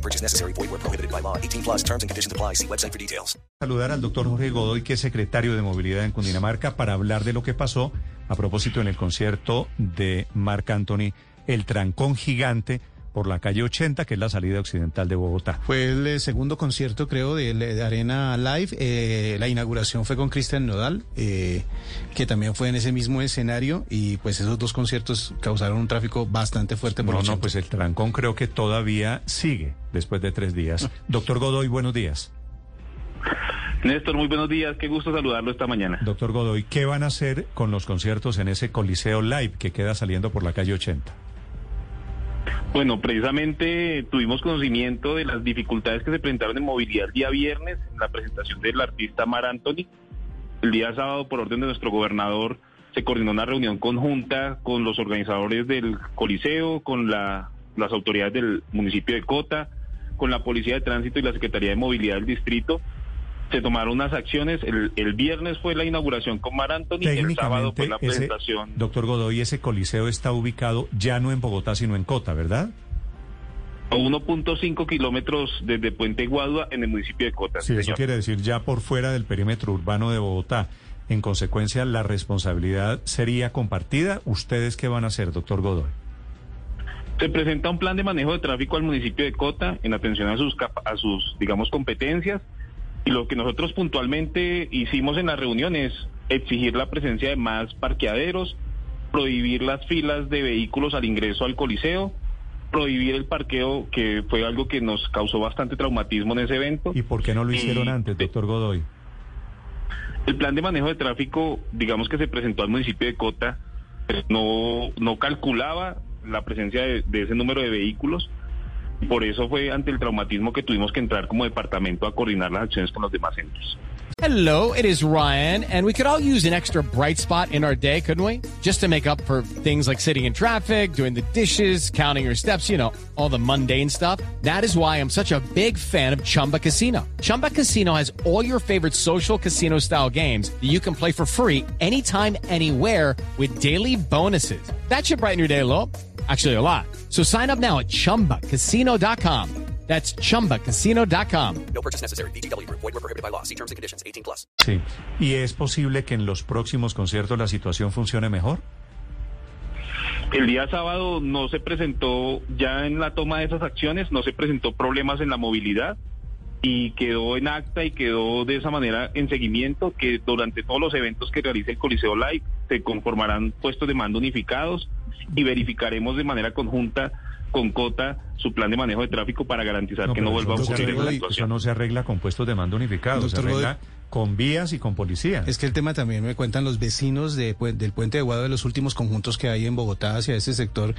No purchase necessary. Void where prohibited by law. 18 plus terms and conditions apply. See website for details. Saludar al doctor Jorge Godoy, que es secretario de Movilidad en Cundinamarca, para hablar de lo que pasó a propósito en el concierto de Marc Anthony, el trancón gigante por la calle 80, que es la salida occidental de Bogotá. Fue el eh, segundo concierto, creo, de, de Arena Live. Eh, la inauguración fue con Cristian Nodal, eh, que también fue en ese mismo escenario. Y pues esos dos conciertos causaron un tráfico bastante fuerte por No, no, 80. pues el trancón creo que todavía sigue después de tres días. Doctor Godoy, buenos días. Néstor, muy buenos días. Qué gusto saludarlo esta mañana. Doctor Godoy, ¿qué van a hacer con los conciertos en ese Coliseo Live que queda saliendo por la calle 80? Bueno, precisamente tuvimos conocimiento de las dificultades que se presentaron en movilidad el día viernes en la presentación del artista Mar Anthony. El día sábado, por orden de nuestro gobernador, se coordinó una reunión conjunta con los organizadores del Coliseo, con la- las autoridades del municipio de Cota, con la Policía de Tránsito y la Secretaría de Movilidad del Distrito. Se tomaron unas acciones. El, el viernes fue la inauguración con Mar Anthony, el sábado fue la ese, presentación. doctor Godoy, ese Coliseo está ubicado ya no en Bogotá, sino en Cota, ¿verdad? a 1.5 kilómetros desde Puente Guadua en el municipio de Cota. Sí, eso quiere decir ya por fuera del perímetro urbano de Bogotá. En consecuencia, la responsabilidad sería compartida. ¿Ustedes qué van a hacer, doctor Godoy? Se presenta un plan de manejo de tráfico al municipio de Cota en atención a sus, a sus digamos, competencias. Y lo que nosotros puntualmente hicimos en la reunión es exigir la presencia de más parqueaderos, prohibir las filas de vehículos al ingreso al Coliseo, prohibir el parqueo, que fue algo que nos causó bastante traumatismo en ese evento. ¿Y por qué no lo hicieron Y- antes, doctor Godoy? El plan de manejo de tráfico, digamos que se presentó al municipio de Cota, no, no calculaba la presencia de, de ese número de vehículos. Por eso fue ante el traumatismo que tuvimos que entrar como departamento a coordinar las acciones con los demás centros. Hello, it is Ryan, and we could all use an extra bright spot in our day, couldn't we? Just to make up for things like sitting in traffic, doing the dishes, counting your steps, you know, all the mundane stuff. That is why I'm such a big fan of Chumba Casino. Chumba Casino has all your favorite social casino style games that you can play for free anytime, anywhere with daily bonuses. That should brighten your day a little. Actually, a lot. So sign up now at chumbacasino.com. That's chumbacasino.com. No purchase necessary. VGW Group. Void were prohibited by law. See terms and conditions. 18 plus. Sí. ¿Y es posible que en los próximos conciertos la situación funcione mejor? El día sábado no se presentó, ya en la toma de esas acciones, no se presentó problemas en la movilidad y quedó en acta y quedó de esa manera en seguimiento que durante todos los eventos que realice el Coliseo Live se conformarán puestos de mando unificados y verificaremos de manera conjunta con Cota su plan de manejo de tráfico para garantizar que no vuelva a ocurrir Eso situación. no se arregla con puestos de mando unificados, se Godoy. arregla con vías y con policía. Es que el tema también me cuentan los vecinos de, del puente de Guado de los últimos conjuntos que hay en Bogotá hacia ese sector,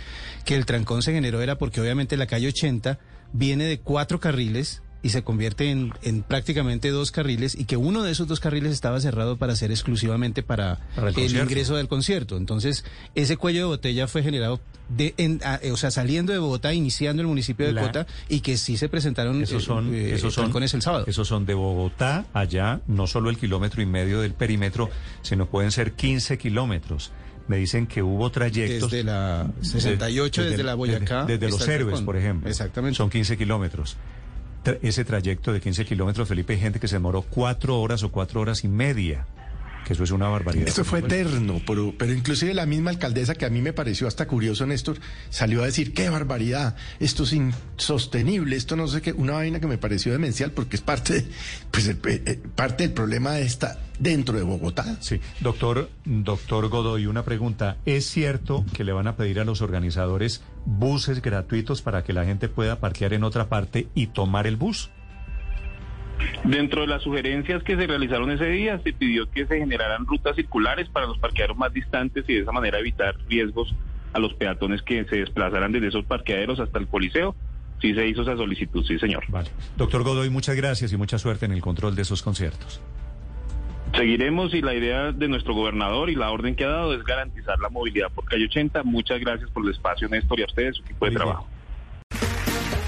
que el trancón se generó era porque obviamente la calle 80 viene de cuatro carriles y se convierte en, en prácticamente dos carriles y que uno de esos dos carriles estaba cerrado para ser exclusivamente para, Para el ingreso del concierto. Entonces, ese cuello de botella fue generado de, en- a- o sea, saliendo de Bogotá, iniciando el municipio de La- Cota y que sí se presentaron Esos eh, son, eh, esos son, el sábado. esos son de Bogotá allá, no solo el kilómetro y medio del perímetro, sino pueden ser 15 kilómetros. Me dicen que hubo trayectos. Desde la 68, desde, la Boyacá. Desde, desde los héroes, por ejemplo. Exactamente. Son 15 kilómetros. Ese trayecto de 15 kilómetros, Felipe, hay gente que se demoró cuatro horas o cuatro horas y media. Que eso es una barbaridad. Esto fue eterno, pero, pero inclusive la misma alcaldesa, que a mí me pareció hasta curioso, Néstor, salió a decir, qué barbaridad, esto es insostenible, esto no sé qué, una vaina que me pareció demencial porque es parte, de- pues, el- eh, parte del problema de esta dentro de Bogotá. Sí, doctor, doctor Godoy, una pregunta. ¿Es cierto que le van a pedir a los organizadores buses gratuitos para que la gente pueda parquear en otra parte y tomar el bus? Dentro de las sugerencias que se realizaron ese día, se pidió que se generaran rutas circulares para los parqueaderos más distantes y de esa manera evitar riesgos a los peatones que se desplazaran desde esos parqueaderos hasta el Coliseo. Sí se hizo esa solicitud, sí, señor. Vale. Doctor Godoy, muchas gracias y mucha suerte en el control de esos conciertos. Seguiremos y la idea de nuestro gobernador y la orden que ha dado es garantizar la movilidad por calle 80. Muchas gracias por el espacio, Néstor, y a ustedes, su equipo de trabajo.